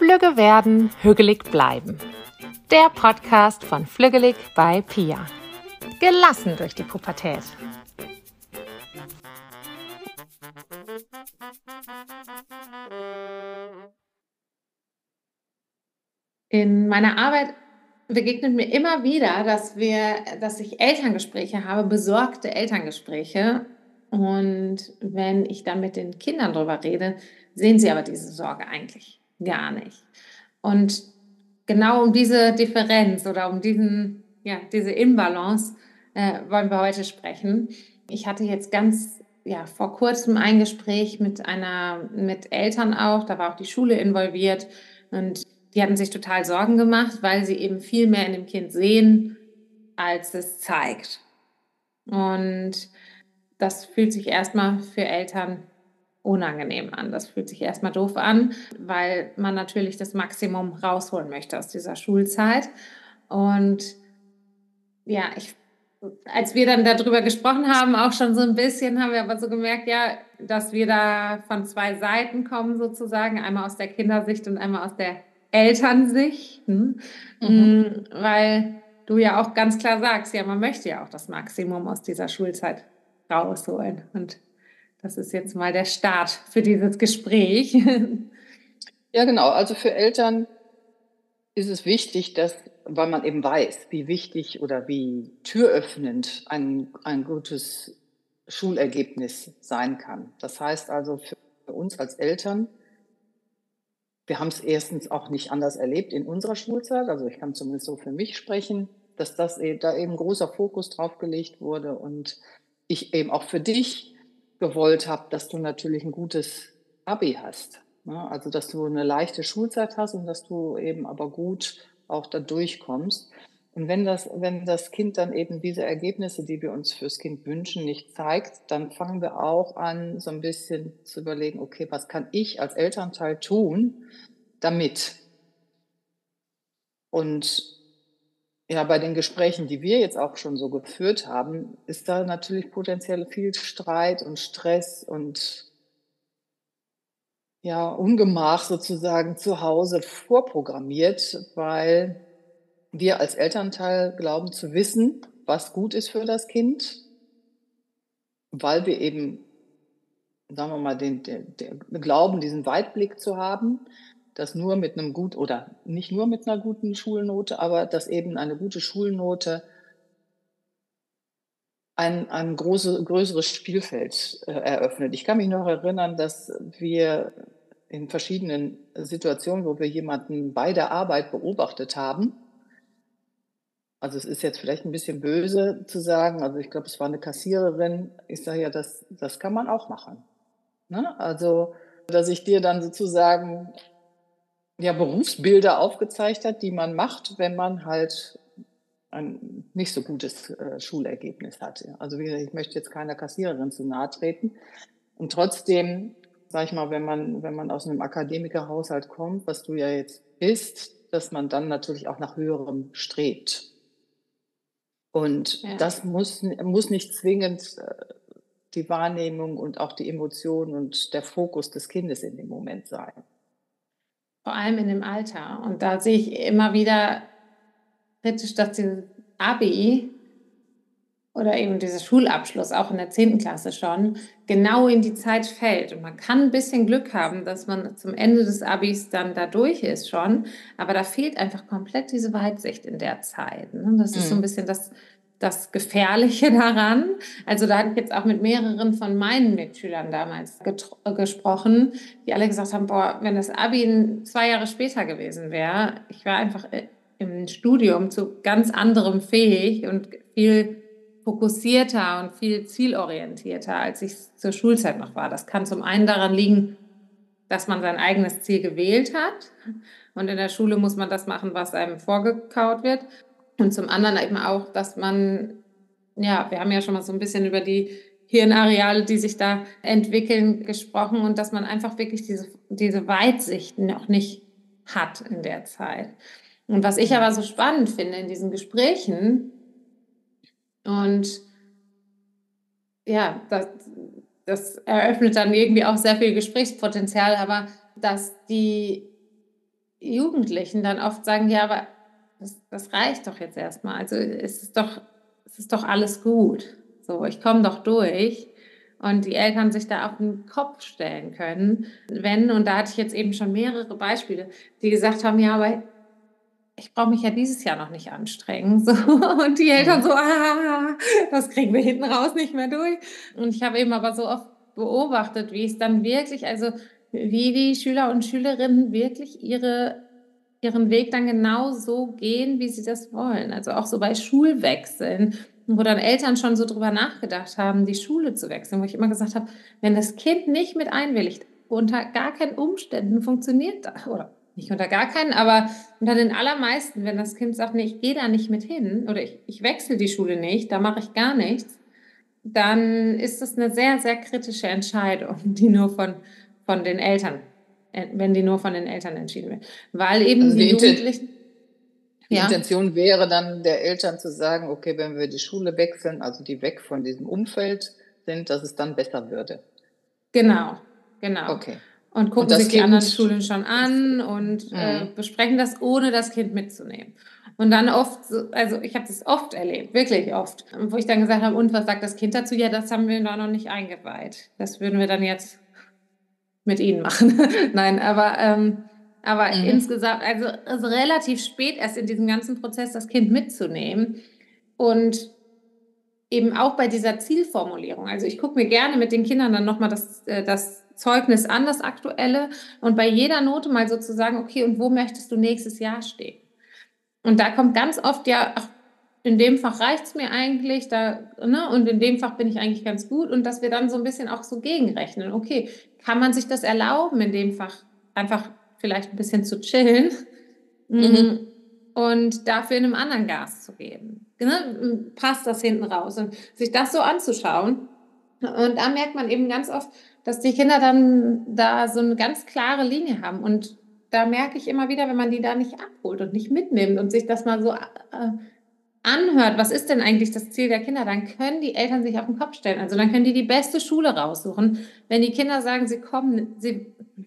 Flügge werden, hügelig bleiben. Der Podcast von Flügelig bei Pia. Gelassen durch die Pubertät. In meiner Arbeit begegnet mir immer wieder, dass wir, dass ich Elterngespräche habe, besorgte Elterngespräche. Und wenn ich dann mit den Kindern darüber rede, sehen sie aber diese Sorge eigentlich gar nicht. Und genau um diese Differenz oder um diesen, ja, diese Imbalance äh, wollen wir heute sprechen. Ich hatte jetzt ganz ja, vor kurzem ein Gespräch mit einer, mit Eltern auch, da war auch die Schule involviert und die hatten sich total Sorgen gemacht, weil sie eben viel mehr in dem Kind sehen, als es zeigt. Und das fühlt sich erstmal für Eltern unangenehm an. Das fühlt sich erstmal doof an, weil man natürlich das Maximum rausholen möchte aus dieser Schulzeit. Und ja, ich, als wir dann darüber gesprochen haben, auch schon so ein bisschen, haben wir aber so gemerkt, ja, dass wir da von zwei Seiten kommen sozusagen, einmal aus der Kindersicht und einmal aus der Elternsicht, hm? mhm. weil du ja auch ganz klar sagst, ja, man möchte ja auch das Maximum aus dieser Schulzeit rausholen. Und das ist jetzt mal der Start für dieses Gespräch. Ja, genau. Also für Eltern ist es wichtig, dass, weil man eben weiß, wie wichtig oder wie türöffnend ein, ein gutes Schulergebnis sein kann. Das heißt also für uns als Eltern, wir haben es erstens auch nicht anders erlebt in unserer Schulzeit, also ich kann zumindest so für mich sprechen, dass das eben, da eben großer Fokus drauf gelegt wurde und ich eben auch für dich gewollt habe, dass du natürlich ein gutes Abi hast. Ne? Also dass du eine leichte Schulzeit hast und dass du eben aber gut auch da durchkommst. Und wenn das, wenn das Kind dann eben diese Ergebnisse, die wir uns fürs Kind wünschen, nicht zeigt, dann fangen wir auch an, so ein bisschen zu überlegen, okay, was kann ich als Elternteil tun, damit? Und ja, bei den Gesprächen, die wir jetzt auch schon so geführt haben, ist da natürlich potenziell viel Streit und Stress und ja, Ungemach sozusagen zu Hause vorprogrammiert, weil wir als Elternteil glauben zu wissen, was gut ist für das Kind, weil wir eben, sagen wir mal, den, den, den glauben, diesen Weitblick zu haben, dass nur mit einem gut oder nicht nur mit einer guten Schulnote, aber dass eben eine gute Schulnote ein, ein große, größeres Spielfeld äh, eröffnet. Ich kann mich noch erinnern, dass wir in verschiedenen Situationen, wo wir jemanden bei der Arbeit beobachtet haben, also es ist jetzt vielleicht ein bisschen böse zu sagen, also ich glaube, es war eine Kassiererin, ich sage ja, das, das kann man auch machen. Ne? Also, dass ich dir dann sozusagen ja, Berufsbilder aufgezeigt hat, die man macht, wenn man halt ein nicht so gutes äh, Schulergebnis hat. Also wie gesagt, ich möchte jetzt keiner Kassiererin zu nahe treten. Und trotzdem, sag ich mal, wenn man, wenn man aus einem Akademikerhaushalt kommt, was du ja jetzt bist, dass man dann natürlich auch nach höherem strebt. Und ja. das muss, muss nicht zwingend äh, die Wahrnehmung und auch die Emotionen und der Fokus des Kindes in dem Moment sein. Vor allem in dem Alter. Und da sehe ich immer wieder kritisch, dass dieses Abi oder eben dieser Schulabschluss, auch in der 10. Klasse schon, genau in die Zeit fällt. Und man kann ein bisschen Glück haben, dass man zum Ende des Abis dann da durch ist schon, aber da fehlt einfach komplett diese Weitsicht in der Zeit. Ne? Das ist so ein mhm. bisschen das, das Gefährliche daran. Also da hatte ich jetzt auch mit mehreren von meinen Mitschülern damals gesprochen, die alle gesagt haben, boah, wenn das Abi zwei Jahre später gewesen wäre, ich war einfach im Studium zu ganz anderem fähig und viel fokussierter und viel zielorientierter, als ich zur Schulzeit noch war. Das kann zum einen daran liegen, dass man sein eigenes Ziel gewählt hat. Und in der Schule muss man das machen, was einem vorgekaut wird. Und zum anderen eben auch, dass man, ja, wir haben ja schon mal so ein bisschen über die Hirnareale, die sich da entwickeln, gesprochen und dass man einfach wirklich diese, diese Weitsicht noch nicht hat in der Zeit. Und was ich aber so spannend finde in diesen Gesprächen, und ja, das, das eröffnet dann irgendwie auch sehr viel Gesprächspotenzial, aber dass die Jugendlichen dann oft sagen, ja, aber das, das reicht doch jetzt erstmal. Also es ist doch, es ist doch alles gut. So, ich komme doch durch. Und die Eltern sich da auf den Kopf stellen können, wenn, und da hatte ich jetzt eben schon mehrere Beispiele, die gesagt haben, ja, aber ich brauche mich ja dieses Jahr noch nicht anstrengen. So. Und die Eltern so, ah, das kriegen wir hinten raus nicht mehr durch. Und ich habe eben aber so oft beobachtet, wie es dann wirklich, also wie die Schüler und Schülerinnen wirklich ihre, ihren Weg dann genau so gehen, wie sie das wollen. Also auch so bei Schulwechseln, wo dann Eltern schon so drüber nachgedacht haben, die Schule zu wechseln, wo ich immer gesagt habe, wenn das Kind nicht mit einwilligt, unter gar keinen Umständen funktioniert das, oder nicht unter gar keinen, aber unter den allermeisten, wenn das Kind sagt, nee, ich gehe da nicht mit hin oder ich, ich wechsle die Schule nicht, da mache ich gar nichts, dann ist das eine sehr, sehr kritische Entscheidung, die nur von, von den Eltern, wenn die nur von den Eltern entschieden wird. Weil eben also die, die Jugendlichen. Die ja. Intention wäre dann der Eltern zu sagen, okay, wenn wir die Schule wechseln, also die weg von diesem Umfeld sind, dass es dann besser würde. Genau, genau. Okay. Und gucken und sich kind, die anderen Schulen schon an und äh, mhm. besprechen das, ohne das Kind mitzunehmen. Und dann oft, also ich habe das oft erlebt, wirklich oft, wo ich dann gesagt habe, und was sagt das Kind dazu? Ja, das haben wir da noch nicht eingeweiht. Das würden wir dann jetzt mit Ihnen machen. Nein, aber, ähm, aber mhm. insgesamt, also, also relativ spät erst in diesem ganzen Prozess das Kind mitzunehmen und eben auch bei dieser Zielformulierung. Also ich gucke mir gerne mit den Kindern dann nochmal das, äh, das Zeugnis an, das aktuelle, und bei jeder Note mal sozusagen, okay, und wo möchtest du nächstes Jahr stehen? Und da kommt ganz oft ja, ach, in dem Fach reicht es mir eigentlich, da, ne, und in dem Fach bin ich eigentlich ganz gut. Und dass wir dann so ein bisschen auch so gegenrechnen. Okay, kann man sich das erlauben, in dem Fach einfach vielleicht ein bisschen zu chillen mhm. Mm, und dafür in einem anderen Gas zu geben? Ne? Passt das hinten raus? Und sich das so anzuschauen. Und da merkt man eben ganz oft, dass die Kinder dann da so eine ganz klare Linie haben. Und da merke ich immer wieder, wenn man die da nicht abholt und nicht mitnimmt und sich das mal so äh, anhört, was ist denn eigentlich das Ziel der Kinder, dann können die Eltern sich auf den Kopf stellen. Also dann können die die beste Schule raussuchen. Wenn die Kinder sagen, sie kommen, sie,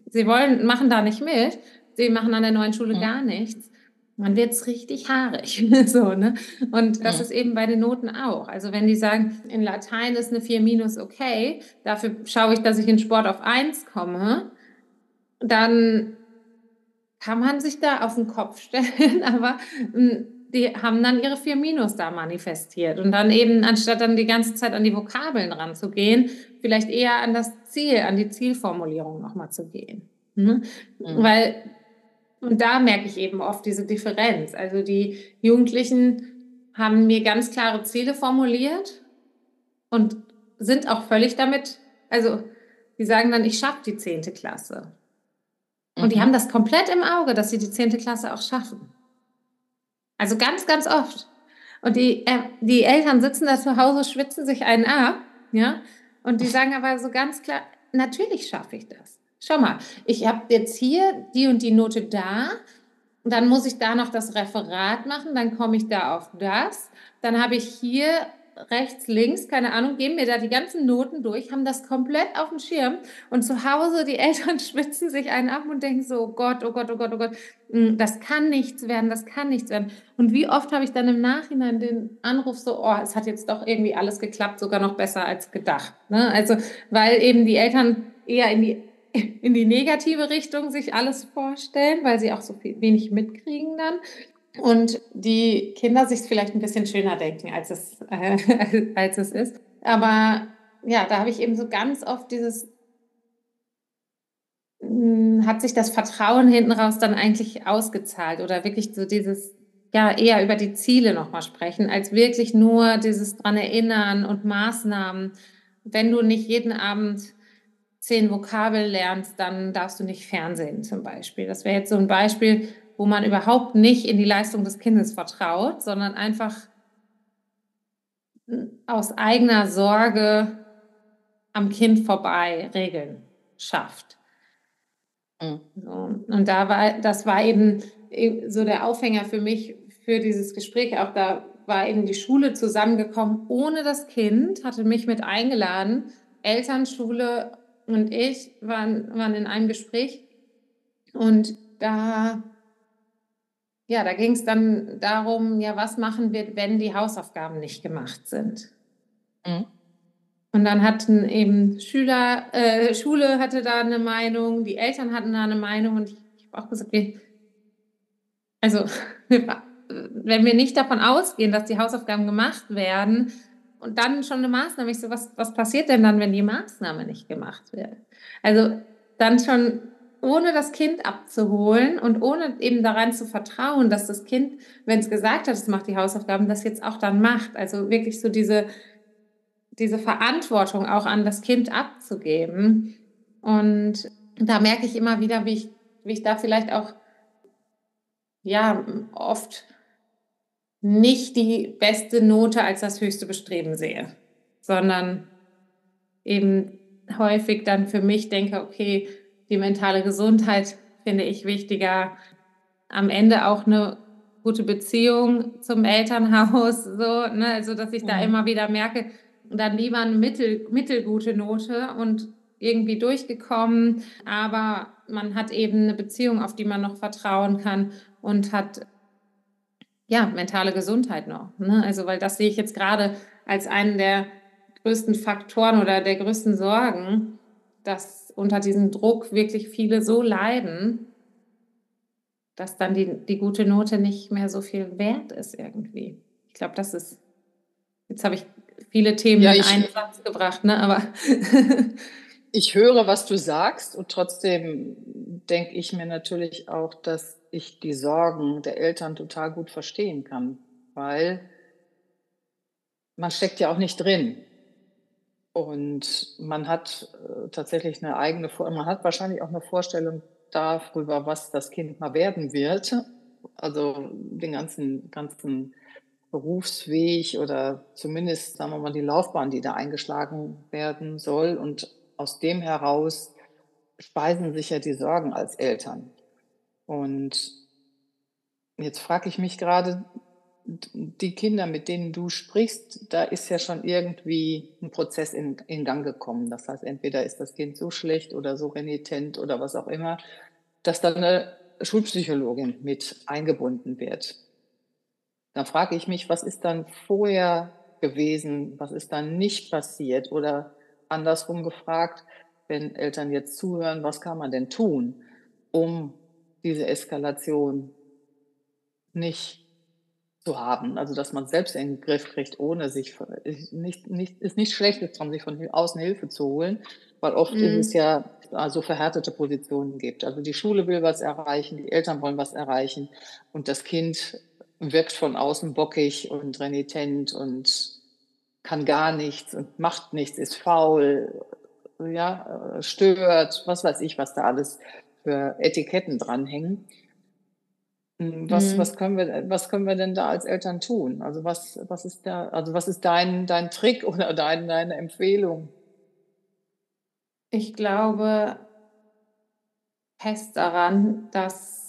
sie wollen, machen da nicht mit, sie machen an der neuen Schule ja. gar nichts, dann wird es richtig haarig. so, ne? Und das ja. ist eben bei den Noten auch. Also wenn die sagen, in Latein ist eine 4 minus okay, dafür schaue ich, dass ich in Sport auf 1 komme, dann kann man sich da auf den Kopf stellen, aber hm, die haben dann ihre vier Minus da manifestiert und dann eben, anstatt dann die ganze Zeit an die Vokabeln ranzugehen, vielleicht eher an das Ziel, an die Zielformulierung nochmal zu gehen. Mhm. Mhm. Weil, und da merke ich eben oft diese Differenz. Also die Jugendlichen haben mir ganz klare Ziele formuliert und sind auch völlig damit, also die sagen dann, ich schaffe die zehnte Klasse. Und die mhm. haben das komplett im Auge, dass sie die zehnte Klasse auch schaffen. Also ganz, ganz oft. Und die, äh, die Eltern sitzen da zu Hause, schwitzen sich einen ab, ja, und die sagen aber so ganz klar, natürlich schaffe ich das. Schau mal, ich habe jetzt hier die und die Note da, und dann muss ich da noch das Referat machen, dann komme ich da auf das, dann habe ich hier rechts, links, keine Ahnung, geben mir da die ganzen Noten durch, haben das komplett auf dem Schirm und zu Hause die Eltern schwitzen sich einen ab und denken so, oh Gott, oh Gott, oh Gott, oh Gott, hm, das kann nichts werden, das kann nichts werden. Und wie oft habe ich dann im Nachhinein den Anruf so, oh, es hat jetzt doch irgendwie alles geklappt, sogar noch besser als gedacht. Ne? Also, weil eben die Eltern eher in die in die negative Richtung sich alles vorstellen, weil sie auch so viel, wenig mitkriegen dann und die Kinder sich vielleicht ein bisschen schöner denken, als es, äh, als es ist. Aber ja, da habe ich eben so ganz oft dieses, hm, hat sich das Vertrauen hinten raus dann eigentlich ausgezahlt oder wirklich so dieses, ja, eher über die Ziele nochmal sprechen, als wirklich nur dieses dran erinnern und Maßnahmen. Wenn du nicht jeden Abend zehn Vokabel lernst, dann darfst du nicht Fernsehen zum Beispiel. Das wäre jetzt so ein Beispiel, wo man überhaupt nicht in die Leistung des Kindes vertraut, sondern einfach aus eigener Sorge am Kind vorbei Regeln schafft. Mhm. Und da war, das war eben so der Aufhänger für mich für dieses Gespräch. Auch da war eben die Schule zusammengekommen ohne das Kind, hatte mich mit eingeladen. Eltern, Schule und ich waren, waren in einem Gespräch und da ja, da ging es dann darum, ja, was machen wir, wenn die Hausaufgaben nicht gemacht sind? Mhm. Und dann hatten eben Schüler, äh, Schule hatte da eine Meinung, die Eltern hatten da eine Meinung und ich, ich habe auch gesagt, okay, also wenn wir nicht davon ausgehen, dass die Hausaufgaben gemacht werden und dann schon eine Maßnahme, ich so, was, was passiert denn dann, wenn die Maßnahme nicht gemacht wird? Also dann schon ohne das Kind abzuholen und ohne eben daran zu vertrauen, dass das Kind, wenn es gesagt hat, es macht die Hausaufgaben, das jetzt auch dann macht. Also wirklich so diese, diese Verantwortung auch an das Kind abzugeben. Und da merke ich immer wieder, wie ich, wie ich da vielleicht auch ja oft nicht die beste Note als das höchste Bestreben sehe, sondern eben häufig dann für mich denke, okay, die mentale Gesundheit finde ich wichtiger. Am Ende auch eine gute Beziehung zum Elternhaus, so, ne? also dass ich da mhm. immer wieder merke, dann lieber eine mittel, mittelgute Note und irgendwie durchgekommen, aber man hat eben eine Beziehung, auf die man noch vertrauen kann und hat ja mentale Gesundheit noch. Ne? Also, weil das sehe ich jetzt gerade als einen der größten Faktoren oder der größten Sorgen, dass unter diesem Druck wirklich viele so leiden, dass dann die, die gute Note nicht mehr so viel wert ist irgendwie. Ich glaube, das ist, jetzt habe ich viele Themen ja, in einen Satz gebracht, ne? aber ich höre, was du sagst und trotzdem denke ich mir natürlich auch, dass ich die Sorgen der Eltern total gut verstehen kann, weil man steckt ja auch nicht drin. Und man hat äh, tatsächlich eine eigene, man hat wahrscheinlich auch eine Vorstellung darüber, was das Kind mal werden wird. Also den ganzen, ganzen Berufsweg oder zumindest, sagen wir mal, die Laufbahn, die da eingeschlagen werden soll. Und aus dem heraus speisen sich ja die Sorgen als Eltern. Und jetzt frage ich mich gerade, die Kinder, mit denen du sprichst, da ist ja schon irgendwie ein Prozess in, in Gang gekommen. Das heißt, entweder ist das Kind so schlecht oder so renitent oder was auch immer, dass dann eine Schulpsychologin mit eingebunden wird. Dann frage ich mich, was ist dann vorher gewesen, was ist dann nicht passiert oder andersrum gefragt, wenn Eltern jetzt zuhören, was kann man denn tun, um diese Eskalation nicht zu haben. Also, dass man selbst in den Griff kriegt, ohne sich, nicht, nicht, ist nicht schlecht, dran, sich von außen Hilfe zu holen, weil oft mhm. ist es ja so verhärtete Positionen gibt. Also die Schule will was erreichen, die Eltern wollen was erreichen und das Kind wirkt von außen bockig und renitent und kann gar nichts und macht nichts, ist faul, ja, stört, was weiß ich, was da alles für Etiketten dranhängen. Hm, was, mhm. was, können wir, was können wir denn da als Eltern tun? Also was, was ist da, also was ist dein, dein Trick oder dein, deine Empfehlung? Ich glaube fest daran, dass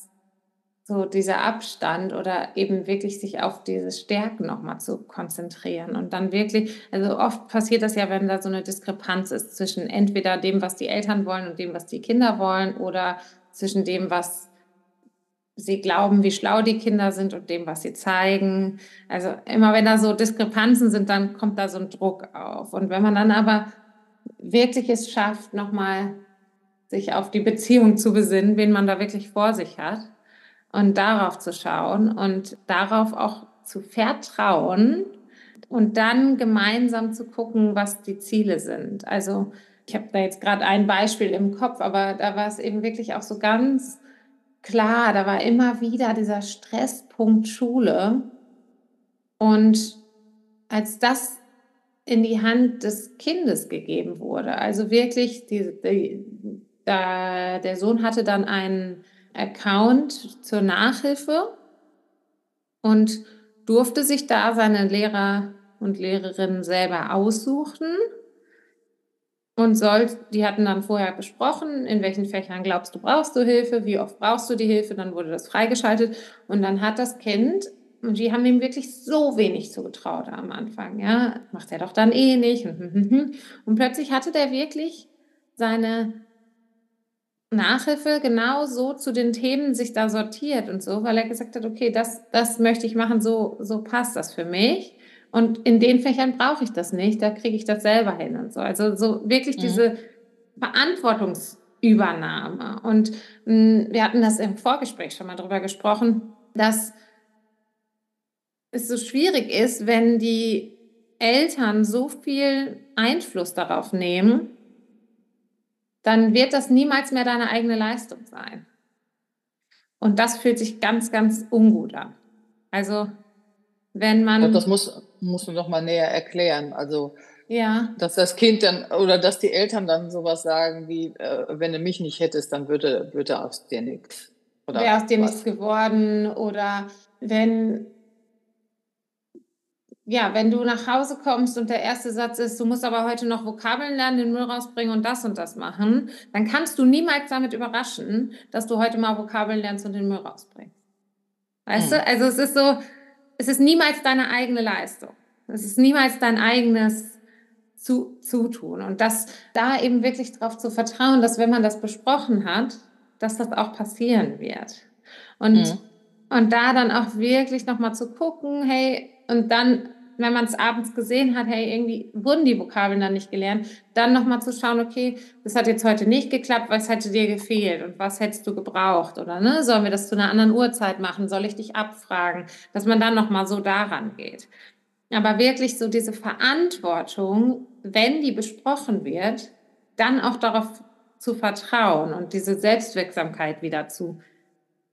so dieser Abstand oder eben wirklich sich auf diese Stärken nochmal zu konzentrieren und dann wirklich, also oft passiert das ja, wenn da so eine Diskrepanz ist zwischen entweder dem, was die Eltern wollen und dem, was die Kinder wollen oder zwischen dem, was sie glauben, wie schlau die Kinder sind und dem, was sie zeigen. Also immer wenn da so Diskrepanzen sind, dann kommt da so ein Druck auf. Und wenn man dann aber wirklich es schafft, nochmal sich auf die Beziehung zu besinnen, wen man da wirklich vor sich hat, und darauf zu schauen und darauf auch zu vertrauen und dann gemeinsam zu gucken, was die Ziele sind. Also ich habe da jetzt gerade ein Beispiel im Kopf, aber da war es eben wirklich auch so ganz klar, da war immer wieder dieser Stresspunkt Schule. Und als das in die Hand des Kindes gegeben wurde, also wirklich, die, die, da, der Sohn hatte dann einen Account zur Nachhilfe und durfte sich da seine Lehrer und Lehrerinnen selber aussuchen und soll, die hatten dann vorher besprochen, in welchen Fächern glaubst du, brauchst du Hilfe, wie oft brauchst du die Hilfe, dann wurde das freigeschaltet. Und dann hat das Kind, und die haben ihm wirklich so wenig zugetraut am Anfang, ja, macht er doch dann eh nicht. Und plötzlich hatte der wirklich seine Nachhilfe genau so zu den Themen sich da sortiert und so, weil er gesagt hat, okay, das, das möchte ich machen, so, so passt das für mich. Und in den Fächern brauche ich das nicht, da kriege ich das selber hin und so. Also so wirklich mhm. diese Verantwortungsübernahme. Und mh, hm, wir hatten das im Vorgespräch schon mal drüber gesprochen, dass es so schwierig ist, wenn die Eltern so viel Einfluss darauf nehmen, dann wird das niemals mehr deine eigene Leistung sein. Und das fühlt sich ganz, ganz ungut an. Also, wenn man. Das muss, musst du noch mal näher erklären. Also, ja. dass das Kind dann oder dass die Eltern dann sowas sagen wie, äh, wenn du mich nicht hättest, dann würde, würde aus dir nichts. Wäre aus dir nichts geworden. Oder wenn ja, wenn du nach Hause kommst und der erste Satz ist, du musst aber heute noch Vokabeln lernen, den Müll rausbringen und das und das machen, dann kannst du niemals damit überraschen, dass du heute mal Vokabeln lernst und den Müll rausbringst. Weißt mhm. du? Also es ist so, es ist niemals deine eigene Leistung. Es ist niemals dein eigenes zu, Zutun. Und das da eben wirklich darauf zu vertrauen, dass wenn man das besprochen hat, dass das auch passieren wird. Und, mhm. und da dann auch wirklich nochmal zu gucken, hey, und dann wenn man es abends gesehen hat, hey, irgendwie wurden die Vokabeln dann nicht gelernt, dann nochmal zu schauen, okay, das hat jetzt heute nicht geklappt, was hätte dir gefehlt und was hättest du gebraucht oder ne, sollen wir das zu einer anderen Uhrzeit machen, soll ich dich abfragen, dass man dann nochmal so daran geht. Aber wirklich so diese Verantwortung, wenn die besprochen wird, dann auch darauf zu vertrauen und diese Selbstwirksamkeit wieder zu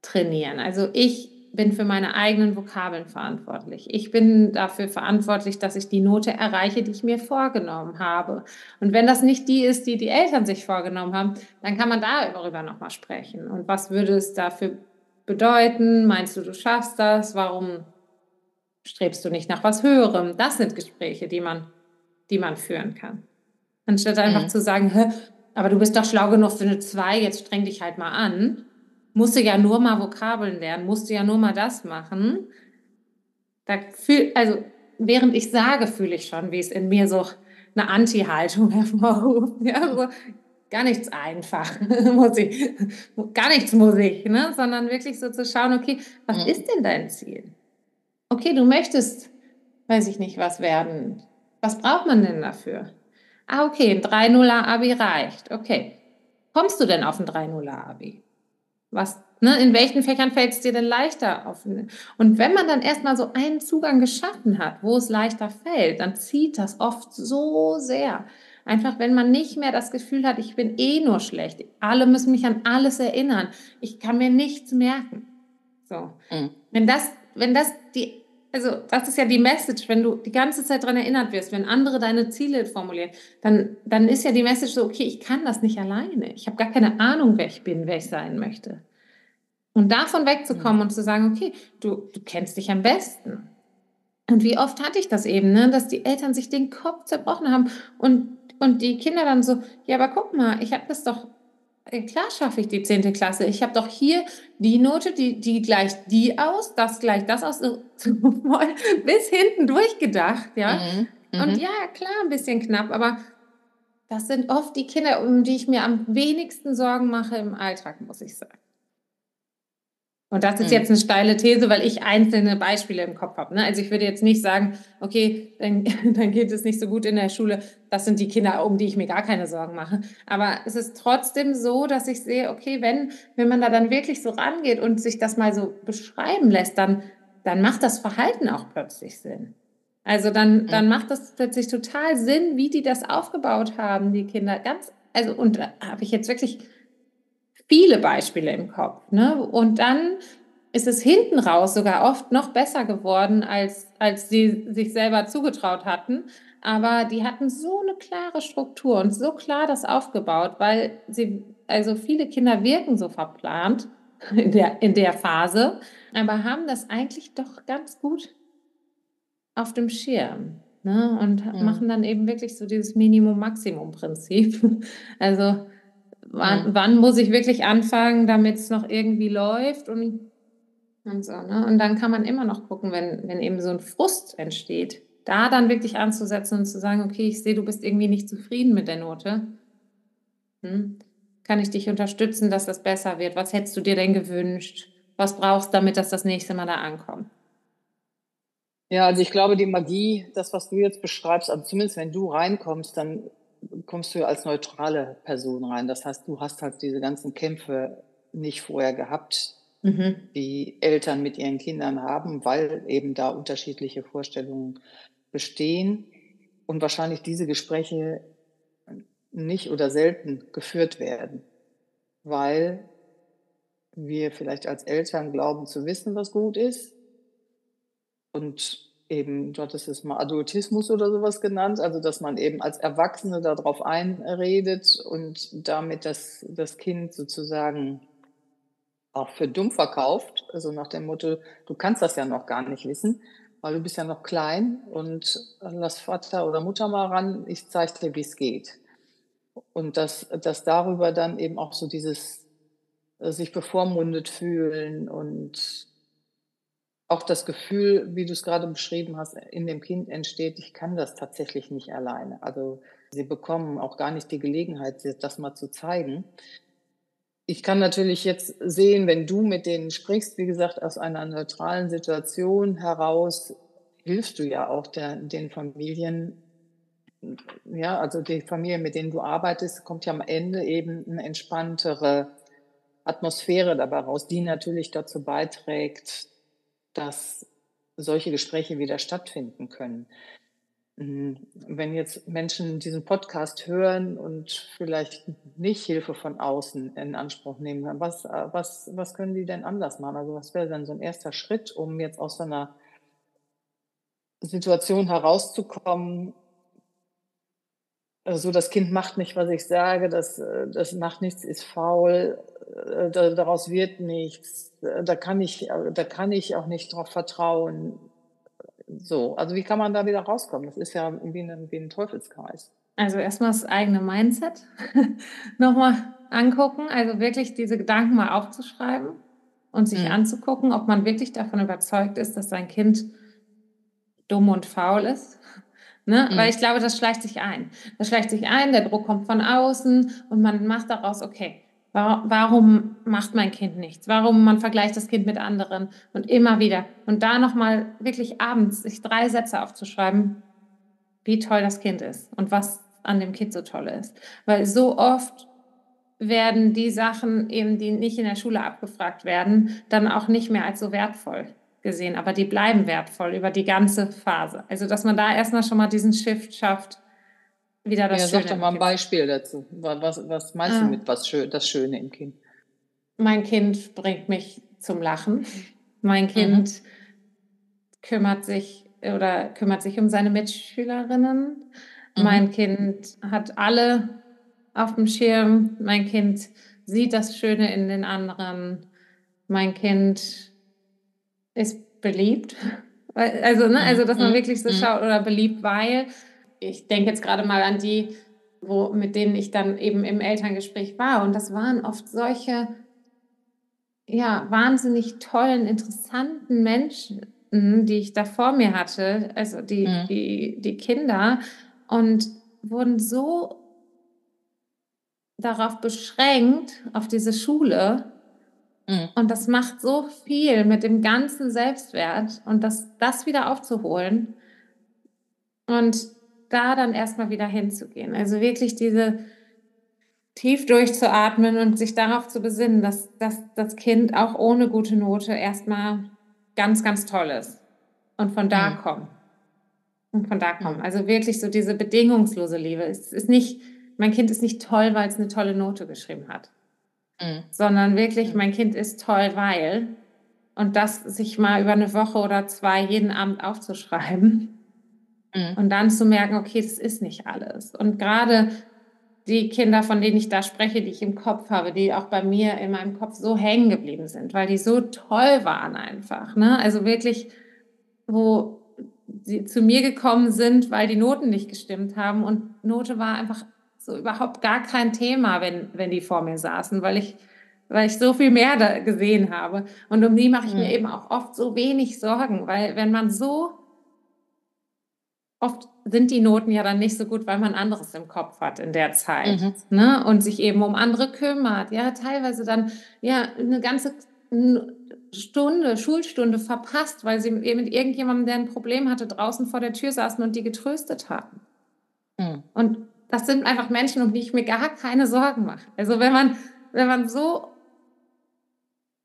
trainieren. Also ich bin für meine eigenen Vokabeln verantwortlich. Ich bin dafür verantwortlich, dass ich die Note erreiche, die ich mir vorgenommen habe. Und wenn das nicht die ist, die die Eltern sich vorgenommen haben, dann kann man darüber nochmal sprechen. Und was würde es dafür bedeuten? Meinst du, du schaffst das? Warum strebst du nicht nach was Höherem? Das sind Gespräche, die man, die man führen kann. Anstatt einfach mhm. zu sagen, aber du bist doch schlau genug für eine 2, jetzt streng dich halt mal an musste ja nur mal Vokabeln lernen, musste ja nur mal das machen. Da fühl, also während ich sage, fühle ich schon, wie es in mir so eine Anti-Haltung hervorruft. Ja, so, gar nichts einfach, muss ich, gar nichts muss ich, ne? sondern wirklich so zu schauen, okay, was mhm. ist denn dein Ziel? Okay, du möchtest, weiß ich nicht, was werden. Was braucht man denn dafür? Ah, okay, ein 3-0er Abi reicht. Okay. Kommst du denn auf ein 3-0er Abi? Was, ne, in welchen Fächern fällt es dir denn leichter auf? Und wenn man dann erstmal so einen Zugang geschaffen hat, wo es leichter fällt, dann zieht das oft so sehr. Einfach, wenn man nicht mehr das Gefühl hat, ich bin eh nur schlecht. Alle müssen mich an alles erinnern. Ich kann mir nichts merken. So. Mhm. Wenn das, wenn das die, also das ist ja die Message, wenn du die ganze Zeit daran erinnert wirst, wenn andere deine Ziele formulieren, dann, dann ist ja die Message so, okay, ich kann das nicht alleine. Ich habe gar keine Ahnung, wer ich bin, wer ich sein möchte. Und davon wegzukommen mhm. und zu sagen, okay, du, du kennst dich am besten. Und wie oft hatte ich das eben, ne, dass die Eltern sich den Kopf zerbrochen haben und, und die Kinder dann so, ja, aber guck mal, ich habe das doch klar schaffe ich die 10. Klasse. Ich habe doch hier die Note, die, die gleicht die aus, das gleicht das aus, bis hinten durchgedacht, ja. Mhm. Mhm. Und ja, klar, ein bisschen knapp, aber das sind oft die Kinder, um die ich mir am wenigsten Sorgen mache im Alltag, muss ich sagen. Und das ist mhm. jetzt eine steile These, weil ich einzelne Beispiele im Kopf habe. Ne? Also ich würde jetzt nicht sagen, okay, dann, dann geht es nicht so gut in der Schule. Das sind die Kinder, um die ich mir gar keine Sorgen mache. Aber es ist trotzdem so, dass ich sehe, okay, wenn, wenn man da dann wirklich so rangeht und sich das mal so beschreiben lässt, dann, dann macht das Verhalten auch plötzlich Sinn. Also dann, dann macht das plötzlich total Sinn, wie die das aufgebaut haben, die Kinder. Ganz, also, und da habe ich jetzt wirklich viele Beispiele im Kopf. Ne? Und dann ist es hinten raus sogar oft noch besser geworden, als, als sie sich selber zugetraut hatten. Aber die hatten so eine klare Struktur und so klar das aufgebaut, weil sie, also viele Kinder wirken so verplant in der, in der Phase, aber haben das eigentlich doch ganz gut auf dem Schirm. Ne? Und ja. machen dann eben wirklich so dieses Minimum-Maximum-Prinzip. Also wann, wann muss ich wirklich anfangen, damit es noch irgendwie läuft und, und so. Ne? Und dann kann man immer noch gucken, wenn, wenn eben so ein Frust entsteht, da dann wirklich anzusetzen und zu sagen, okay, ich sehe, du bist irgendwie nicht zufrieden mit der Note. Hm? kann ich dich unterstützen, dass das besser wird? Was hättest du dir denn gewünscht? Was brauchst du, damit das das nächste Mal da ankommt? Ja, also ich glaube, die Magie, das, was du jetzt beschreibst, also zumindest wenn du reinkommst, dann kommst du als neutrale Person rein. Das heißt, du hast halt diese ganzen Kämpfe nicht vorher gehabt, mhm. die Eltern mit ihren Kindern haben, weil eben da unterschiedliche Vorstellungen bestehen und wahrscheinlich diese Gespräche nicht oder selten geführt werden, weil wir vielleicht als Eltern glauben zu wissen, was gut ist und eben, du hattest es mal Adultismus oder sowas genannt, also dass man eben als Erwachsene darauf einredet und damit das, das Kind sozusagen auch für dumm verkauft, also nach dem Motto, du kannst das ja noch gar nicht wissen, weil du bist ja noch klein und lass Vater oder Mutter mal ran, ich zeige dir, wie es geht. Und dass, dass darüber dann eben auch so dieses äh, sich bevormundet fühlen und auch das Gefühl, wie du es gerade beschrieben hast, in dem Kind entsteht, ich kann das tatsächlich nicht alleine. Also sie bekommen auch gar nicht die Gelegenheit, das mal zu zeigen. Ich kann natürlich jetzt sehen, wenn du mit denen sprichst, wie gesagt, aus einer neutralen Situation heraus, hilfst du ja auch der, den Familien. Ja, also die Familien, mit denen du arbeitest, kommt ja am Ende eben eine entspanntere Atmosphäre dabei raus, die natürlich dazu beiträgt, dass solche Gespräche wieder stattfinden können. Mhm. Wenn jetzt Menschen diesen Podcast hören und vielleicht nicht Hilfe von außen in Anspruch nehmen, was, was, was können die denn anders machen? Also was wäre dann so ein erster Schritt, um jetzt aus so einer Situation herauszukommen, so das Kind macht nicht, was ich sage, das, das macht nichts, ist faul, daraus wird nichts, da kann ich, da kann ich auch nicht darauf vertrauen. So, also wie kann man da wieder rauskommen? Das ist ja wie ein, wie ein Teufelskreis. Also erstmal das eigene Mindset nochmal angucken, also wirklich diese Gedanken mal aufzuschreiben und sich mhm. anzugucken, ob man wirklich davon überzeugt ist, dass sein Kind dumm und faul ist Ne? Mhm. Weil ich glaube, das schleicht sich ein. Das schleicht sich ein, der Druck kommt von außen und man macht daraus, okay, warum macht mein Kind nichts? Warum man vergleicht das Kind mit anderen und immer wieder. Und da nochmal wirklich abends sich drei Sätze aufzuschreiben, wie toll das Kind ist und was an dem Kind so toll ist. Weil so oft werden die Sachen eben, die nicht in der Schule abgefragt werden, dann auch nicht mehr als so wertvoll gesehen, aber die bleiben wertvoll über die ganze Phase. Also, dass man da erstmal schon mal diesen Shift schafft, wieder das ja, Schöne. Sag doch mal ein Beispiel dazu. Was, was meinst ah. du mit was schön, das Schöne im Kind? Mein Kind bringt mich zum Lachen. Mein mhm. Kind mhm. kümmert sich oder kümmert sich um seine Mitschülerinnen. Mhm. Mein Kind hat alle auf dem Schirm. Mein Kind sieht das Schöne in den anderen. Mein Kind ist beliebt. Also, ne, also dass man mhm. wirklich so mhm. schaut oder beliebt, weil ich denke jetzt gerade mal an die, wo, mit denen ich dann eben im Elterngespräch war. Und das waren oft solche, ja, wahnsinnig tollen, interessanten Menschen, die ich da vor mir hatte, also die, mhm. die, die Kinder, und wurden so darauf beschränkt, auf diese Schule, Mhm. Und das macht so viel mit dem ganzen Selbstwert und das, das wieder aufzuholen und da dann erstmal wieder hinzugehen. Also wirklich diese tief durchzuatmen und sich darauf zu besinnen, dass, dass das Kind auch ohne gute Note erstmal ganz, ganz toll ist und von da mhm. kommen. Und von da kommen. Mhm. Also wirklich so diese bedingungslose Liebe. Es ist nicht, mein Kind ist nicht toll, weil es eine tolle Note geschrieben hat mhm. sondern wirklich, mein Kind ist toll, weil. Und das sich mal über eine Woche oder zwei jeden Abend aufzuschreiben mhm. und dann zu merken, okay, das ist nicht alles. Und gerade die Kinder, von denen ich da spreche, die ich im Kopf habe, die auch bei mir in meinem Kopf so hängen geblieben sind, weil die so toll waren einfach. Ne? Also wirklich, wo sie zu mir gekommen sind, weil die Noten nicht gestimmt haben und Note war einfach so überhaupt gar kein Thema, wenn, wenn die vor mir saßen, weil ich, weil ich so viel mehr da gesehen habe. Und um die mache ich mhm. mir eben auch oft so wenig Sorgen, weil wenn man so oft sind die Noten ja dann nicht so gut, weil man anderes im Kopf hat in der Zeit mhm. ne? und sich eben um andere kümmert. Ja, teilweise dann ja eine ganze Stunde, Schulstunde verpasst, weil sie eben mit irgendjemandem, der ein Problem hatte, draußen vor der Tür saßen und die getröstet haben. Mhm. Und das sind einfach Menschen, um die ich mir gar keine Sorgen mache. Also wenn man, wenn man so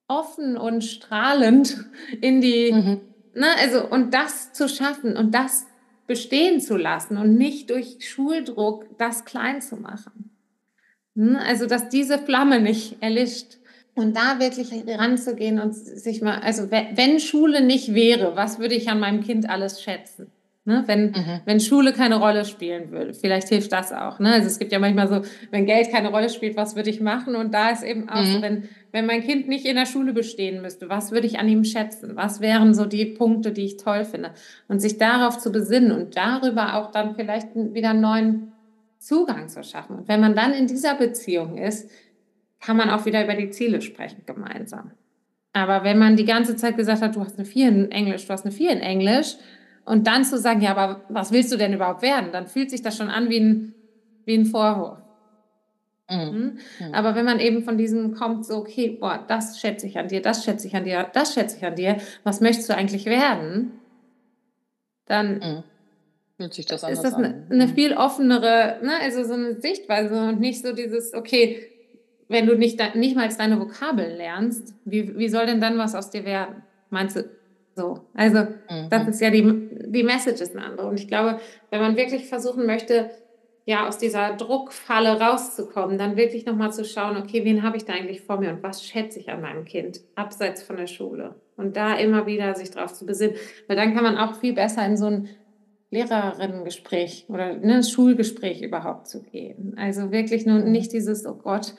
offen und strahlend in die, mhm. ne, also und das zu schaffen und das bestehen zu lassen und nicht durch Schuldruck das klein zu machen. Hm? Also, dass diese Flamme nicht erlischt. Und da wirklich ranzugehen und sich mal, also wenn Schule nicht wäre, was würde ich an meinem Kind alles schätzen? Ne? Wenn, mhm. wenn Schule keine Rolle spielen würde. Vielleicht hilft das auch. Ne? Also es gibt ja manchmal so, wenn Geld keine Rolle spielt, was würde ich machen? Und da ist eben auch mhm. so, wenn, wenn mein Kind nicht in der Schule bestehen müsste, was würde ich an ihm schätzen? Was wären so die Punkte, die ich toll finde? Und sich darauf zu besinnen und darüber auch dann vielleicht wieder einen neuen Zugang zu schaffen. Und wenn man dann in dieser Beziehung ist, kann man auch wieder über die Ziele sprechen gemeinsam. Aber wenn man die ganze Zeit gesagt hat, du hast eine 4 in Englisch, du hast eine 4 in Englisch, und dann zu sagen, ja, aber was willst du denn überhaupt werden? Dann fühlt sich das schon an wie ein, wie ein Vorwurf. Mhm. Mhm. Aber wenn man eben von diesem kommt, so, okay, boah, das schätze ich an dir, das schätze ich an dir, das schätze ich an dir, was möchtest du eigentlich werden? Dann mhm. Fühlt sich das ist das eine, eine, mhm. viel offenere, ne, also so eine Sichtweise und nicht so dieses, okay, wenn du nicht, nicht mal deine Vokabeln lernst, wie, wie soll denn dann was aus dir werden? Meinst du, so, also mhm. das ist ja die, die Message ist eine andere. Und ich glaube, wenn man wirklich versuchen möchte, ja, aus dieser Druckfalle rauszukommen, dann wirklich nochmal zu schauen, okay, wen habe ich da eigentlich vor mir und was schätze ich an meinem Kind, abseits von der Schule. Und da immer wieder sich drauf zu besinnen, weil dann kann man auch viel besser in so ein Lehrerinnengespräch oder ein ne, Schulgespräch überhaupt zu gehen. Also wirklich nur mhm. nicht dieses, oh Gott,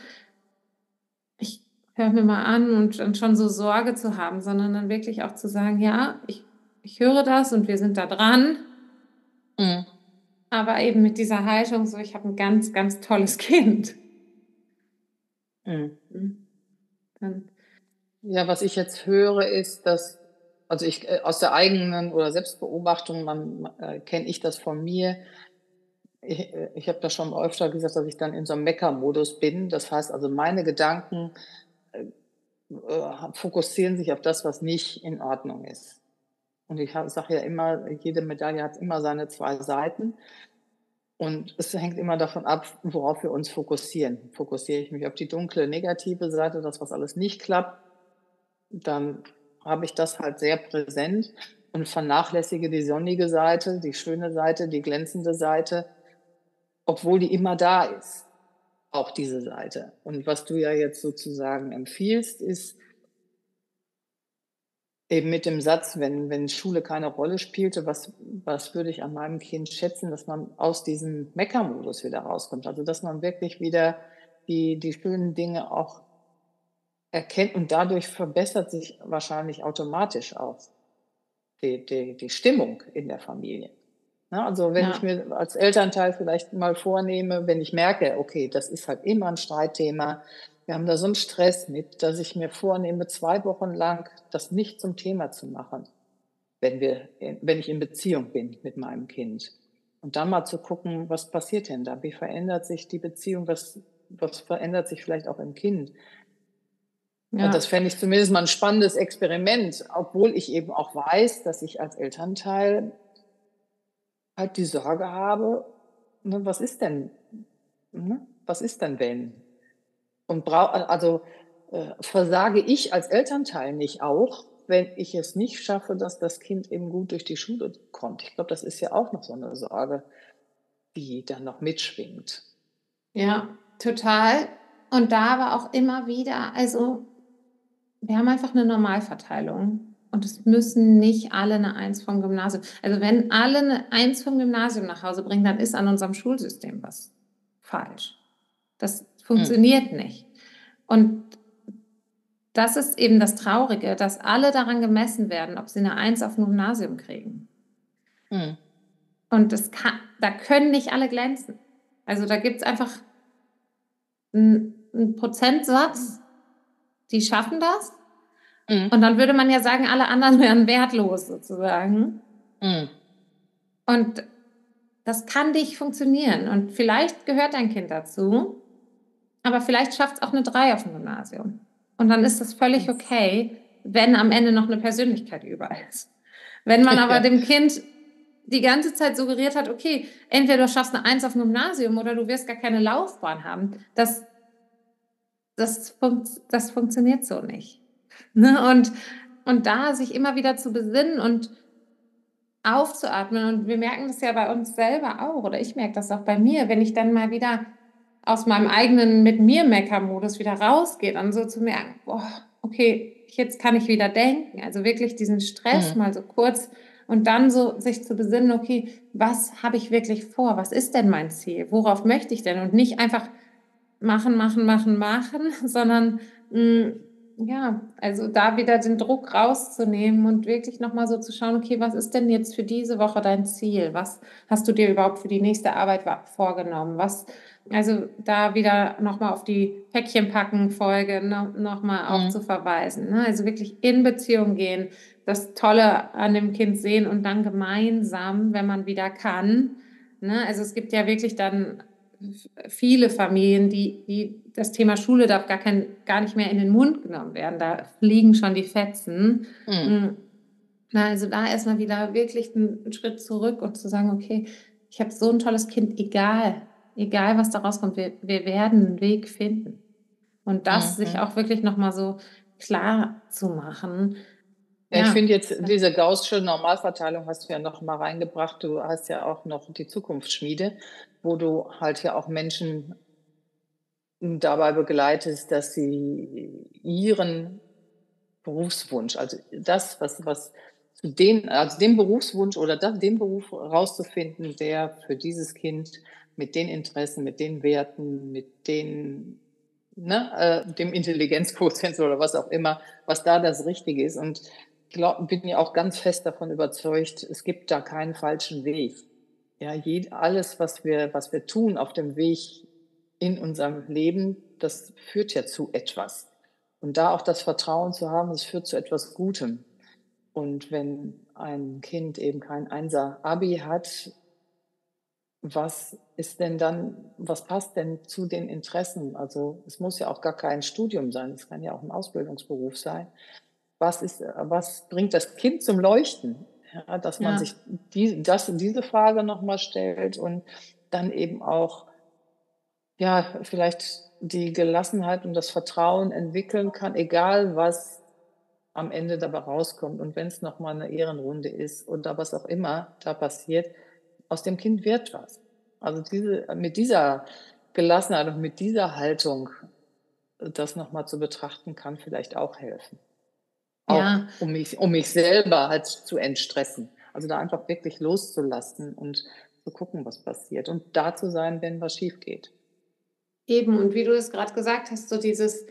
hör mir mal an und, und schon so Sorge zu haben, sondern dann wirklich auch zu sagen, ja, ich, ich höre das und wir sind da dran. Mhm. Aber eben mit dieser Haltung, so ich habe ein ganz, ganz tolles Kind. Mhm. mhm. Dann, ja, was ich jetzt höre, ist, dass, also ich äh, aus der eigenen oder Selbstbeobachtung, man, äh, kenne ich das von mir, ich, äh, ich habe da schon öfter gesagt, dass ich dann in so einem Mecker-Modus bin. Das heißt also, meine Gedanken äh, fokussieren sich auf das, was nicht in Ordnung ist. Und ich sage ja immer, jede Medaille hat immer seine zwei Seiten. Und es hängt immer davon ab, worauf wir uns fokussieren. Fokussiere ich mich auf die dunkle, negative Seite, das, was alles nicht klappt, dann habe ich das halt sehr präsent und vernachlässige die sonnige Seite, die schöne Seite, die glänzende Seite, obwohl die immer da ist auch diese Seite. Und was du ja jetzt sozusagen empfiehlst, ist eben mit dem Satz, wenn, wenn Schule keine Rolle spielte, was, was würde ich an meinem Kind schätzen, dass man aus diesem Meckermodus wieder rauskommt. Also dass man wirklich wieder die, die schönen Dinge auch erkennt und dadurch verbessert sich wahrscheinlich automatisch auch die, die, die Stimmung in der Familie. Ne? Also wenn ja. ich mir als Elternteil vielleicht mal vornehme, wenn ich merke, okay, das ist halt immer ein Streitthema, wir haben da so einen Stress mit, dass ich mir vornehme, zwei Wochen lang das nicht zum Thema zu machen, wenn, wir, wenn ich in Beziehung bin mit meinem Kind. Und dann mal zu gucken, was passiert denn da? Wie verändert sich die Beziehung? Was, was verändert sich vielleicht auch im Kind? Ja. Und das fände ich zumindest mal ein spannendes Experiment, obwohl ich eben auch weiß, dass ich als Elternteil halt die Sorge habe, ne, was ist denn, ne, was ist denn wenn? Und brau also äh, versage ich als Elternteil nicht auch, wenn ich es nicht schaffe, dass das Kind eben gut durch die Schule kommt. Ich glaube, das ist ja auch noch so eine Sorge, die dann noch mitschwingt. Ja, total. Und da aber auch immer wieder, also wir haben einfach eine Normalverteilung. Und es müssen nicht alle eine Eins vom Gymnasium. Also wenn alle eine Eins vom Gymnasium nach Hause bringen, dann ist an unserem Schulsystem was falsch. Das funktioniert hm. nicht. Und das ist eben das Traurige, dass alle daran gemessen werden, ob sie eine Eins auf dem Gymnasium kriegen. Hm. Und das kann, da können nicht alle glänzen. Also da gibt es einfach einen, einen Prozentsatz, die schaffen das Mhm. Und dann würde man ja sagen, alle anderen wären wertlos sozusagen. Mhm. Und das kann dich funktionieren. Und vielleicht gehört dein Kind dazu, aber vielleicht schafft es auch eine 3 auf dem Gymnasium. Und dann ist das völlig okay, wenn am Ende noch eine Persönlichkeit über ist. Wenn man aber dem Kind die ganze Zeit suggeriert hat, okay, entweder du schaffst eine Eins auf dem Gymnasium oder du wirst gar keine Laufbahn haben, das, das, funkt, das funktioniert so nicht. Ne? Und, und da sich immer wieder zu besinnen und aufzuatmen. Und wir merken das ja bei uns selber auch, oder ich merke das auch bei mir, wenn ich dann mal wieder aus meinem eigenen mit mir Mecker-Modus wieder rausgehe, dann so zu merken, boah, okay, jetzt kann ich wieder denken. Also wirklich diesen Stress mhm. mal so kurz und dann so sich zu besinnen, okay, was habe ich wirklich vor? Was ist denn mein Ziel? Worauf möchte ich denn? Und nicht einfach machen, machen, machen, machen, sondern mh, mm, ja, also da wieder den Druck rauszunehmen und wirklich nochmal so zu schauen, okay, was ist denn jetzt für diese Woche dein Ziel? Was hast du dir überhaupt für die nächste Arbeit vorgenommen? Was, also da wieder nochmal auf die Päckchenpacken-Folge noch, nochmal mhm. auch zu verweisen. Ne? Also wirklich in Beziehung gehen, das Tolle an dem Kind sehen und dann gemeinsam, wenn man wieder kann. Ne? Also es gibt ja wirklich dann viele Familien, die, die das Thema Schule darf gar, kein, gar nicht mehr in den Mund genommen werden. Da fliegen schon die Fetzen. Mhm. Na, also da erstmal wieder wirklich einen Schritt zurück und zu sagen, okay, ich habe so ein tolles Kind, egal, egal was da rauskommt, wir, wir werden einen Weg finden. Und das mhm. sich auch wirklich nochmal so klar zu machen, ja, ich finde jetzt diese gaußsche Normalverteilung hast du ja noch mal reingebracht. Du hast ja auch noch die Zukunftsschmiede, wo du halt ja auch Menschen dabei begleitest, dass sie ihren Berufswunsch, also das, was, was zu den, also den Berufswunsch oder das, den Beruf rauszufinden, der für dieses Kind mit den Interessen, mit den Werten, mit den, ne, äh, dem Intelligenzquotient oder was auch immer, was da das Richtige ist. Und glaub, bin ja auch ganz fest davon überzeugt, es gibt da keinen falschen Weg. Ja, alles, was wir, was wir tun auf dem Weg in unserem Leben, das führt ja zu etwas. Und da auch das Vertrauen zu haben, es führt zu etwas Gutem. Und wenn ein Kind eben kein Einser-Abi hat, was ist denn dann, was passt denn zu den Interessen? Also es muss ja auch gar kein Studium sein, es kann ja auch ein Ausbildungsberuf sein was, ist, was bringt das Kind zum Leuchten? Ja, dass man ja. sich die, das, diese Frage nochmal stellt und dann eben auch, ja, vielleicht die Gelassenheit und das Vertrauen entwickeln kann, egal was am Ende dabei rauskommt. Und wenn es nochmal eine Ehrenrunde ist oder was auch immer da passiert, aus dem Kind wird was. Also diese, mit dieser Gelassenheit und mit dieser Haltung das nochmal zu betrachten, kann vielleicht auch helfen. Auch ja. um, mich, um mich selber halt zu entstressen. Also da einfach wirklich loszulassen und zu gucken, was passiert. Und da zu sein, wenn was schief geht. Eben, und wie du es gerade gesagt hast, so dieses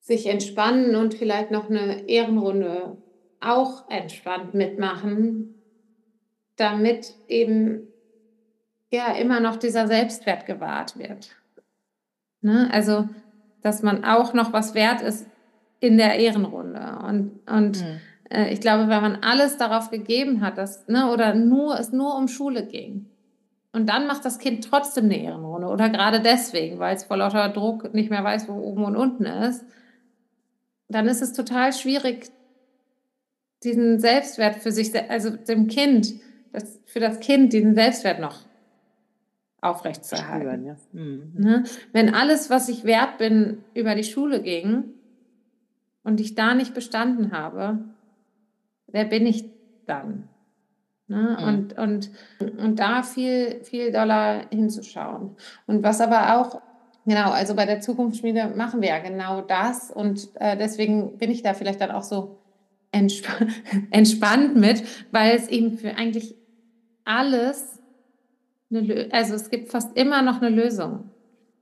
sich entspannen und vielleicht noch eine Ehrenrunde auch entspannt mitmachen, damit eben ja immer noch dieser Selbstwert gewahrt wird. Ne? Also, dass man auch noch was wert ist, in der Ehrenrunde. Und, und mhm. äh, ich glaube, wenn man alles darauf gegeben hat, dass, ne, oder nur es nur um Schule ging, und dann macht das Kind trotzdem eine Ehrenrunde oder gerade deswegen, weil es vor lauter Druck nicht mehr weiß, wo oben und unten ist, dann ist es total schwierig, diesen Selbstwert für sich, also dem Kind, das, für das Kind diesen Selbstwert noch aufrechtzuerhalten. Spüren, ja. mhm. ne? Wenn alles, was ich wert bin, über die Schule ging, und ich da nicht bestanden habe, wer bin ich dann? Ne? Mhm. Und, und, und da viel, viel doller hinzuschauen. Und was aber auch, genau, also bei der Zukunftsschmiede machen wir ja genau das. Und äh, deswegen bin ich da vielleicht dann auch so entsp entspannt mit, weil es eben für eigentlich alles, eine, also es gibt fast immer noch eine Lösung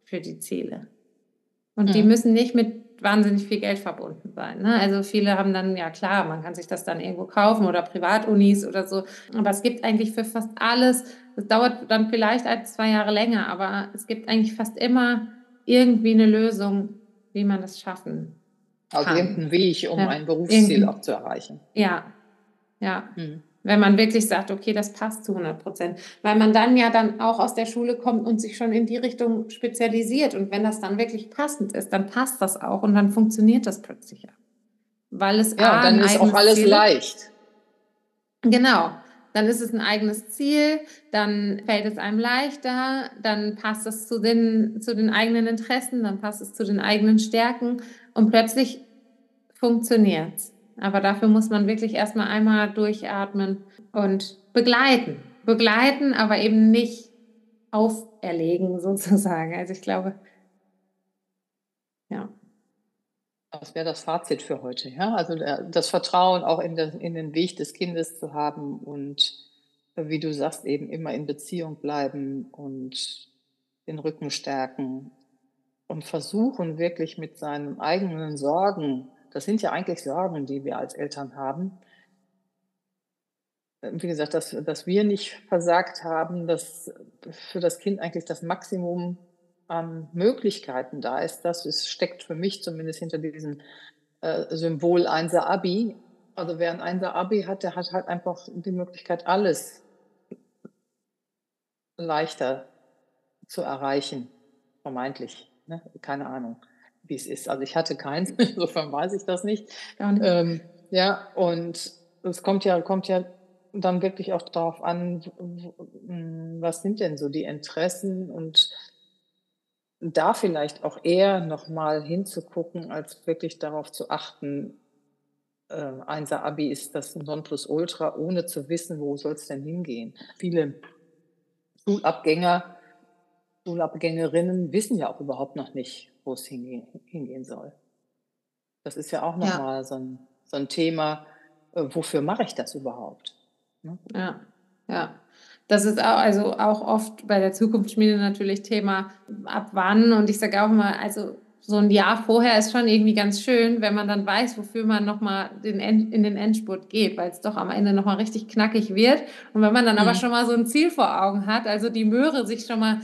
für die Ziele. Und mhm. die müssen nicht mit wahnsinnig viel Geld verbunden sein. Ne? Also viele haben dann, ja klar, man kann sich das dann irgendwo kaufen oder Privatunis oder so. Aber es gibt eigentlich für fast alles, es dauert dann vielleicht ein, zwei Jahre länger, aber es gibt eigentlich fast immer irgendwie eine Lösung, wie man das schaffen also kann. Also irgendeinen Weg, um ja. ein Berufsziel auch zu erreichen. Ja, ja. Hm. Wenn man wirklich sagt, okay, das passt zu 100 Prozent, weil man dann ja dann auch aus der Schule kommt und sich schon in die Richtung spezialisiert und wenn das dann wirklich passend ist, dann passt das auch und dann funktioniert das plötzlich auch. Weil es ja, A, dann ist auch alles Ziel leicht. Genau. Dann ist es ein eigenes Ziel, dann fällt es einem leichter, dann passt es zu den, zu den eigenen Interessen, dann passt es zu den eigenen Stärken und plötzlich funktioniert es. Aber dafür muss man wirklich erstmal einmal durchatmen und begleiten. Begleiten, aber eben nicht auferlegen sozusagen. Also ich glaube, ja. Das wäre das Fazit für heute, ja. Also äh, das Vertrauen auch in, den, in den Weg des Kindes zu haben und äh, wie du sagst, eben immer in Beziehung bleiben und den Rücken stärken und versuchen wirklich mit seinen eigenen Sorgen das sind ja eigentlich Sorgen, die wir als Eltern haben. Wie gesagt, dass, dass wir nicht versagt haben, dass für das Kind eigentlich das Maximum an Möglichkeiten da ist. Das ist, steckt für mich zumindest hinter diesem äh, Symbol 1 Abi. Also wer ein 1 Abi hat, der hat halt einfach die Möglichkeit, alles leichter zu erreichen, vermeintlich. Ne? Keine Ahnung wie es ist. Also ich hatte keins, insofern weiß ich das nicht. nicht. Ähm, ja, und es kommt ja, kommt ja dann wirklich auch darauf an, was sind denn so die Interessen und da vielleicht auch eher nochmal hinzugucken, als wirklich darauf zu achten, äh, Einser Abi ist das Nonplusultra, ohne zu wissen, wo soll es denn hingehen. Viele Schulabgänger, Schulabgängerinnen wissen ja auch überhaupt noch nicht, wo es hingehen, hingehen soll. Das ist ja auch nochmal ja. so, ein, so ein Thema, äh, wofür mache ich das überhaupt? Ne? Ja, ja. Das ist auch, also auch oft bei der Zukunftsschmiede natürlich Thema, ab wann. Und ich sage auch mal, also so ein Jahr vorher ist schon irgendwie ganz schön, wenn man dann weiß, wofür man nochmal in den Endspurt geht, weil es doch am Ende nochmal richtig knackig wird. Und wenn man dann mhm. aber schon mal so ein Ziel vor Augen hat, also die Möhre sich schon mal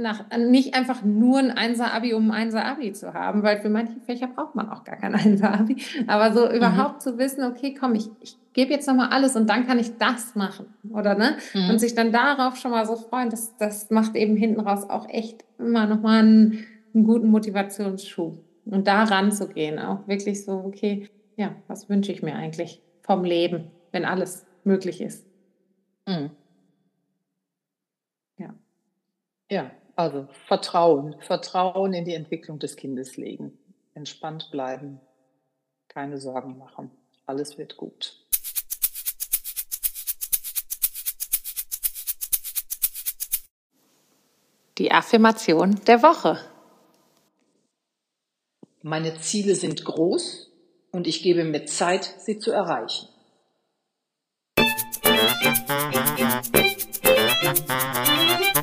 nach, nicht einfach nur ein Einser-Abi, um ein Einser-Abi zu haben, weil für manche Fächer braucht man auch gar kein Einser-Abi. Aber so überhaupt mhm. zu wissen, okay, komm, ich, ich gebe jetzt nochmal alles und dann kann ich das machen, oder ne? Mhm. Und sich dann darauf schon mal so freuen, das, das macht eben hinten raus auch echt immer nochmal einen, einen guten Motivationsschub. Und da ranzugehen, auch wirklich so, okay, ja, was wünsche ich mir eigentlich vom Leben, wenn alles möglich ist? Mhm. Ja. Ja, also Vertrauen, Vertrauen in die Entwicklung des Kindes legen, entspannt bleiben, keine Sorgen machen, alles wird gut. Die Affirmation der Woche. Meine Ziele sind groß und ich gebe mir Zeit, sie zu erreichen. Musik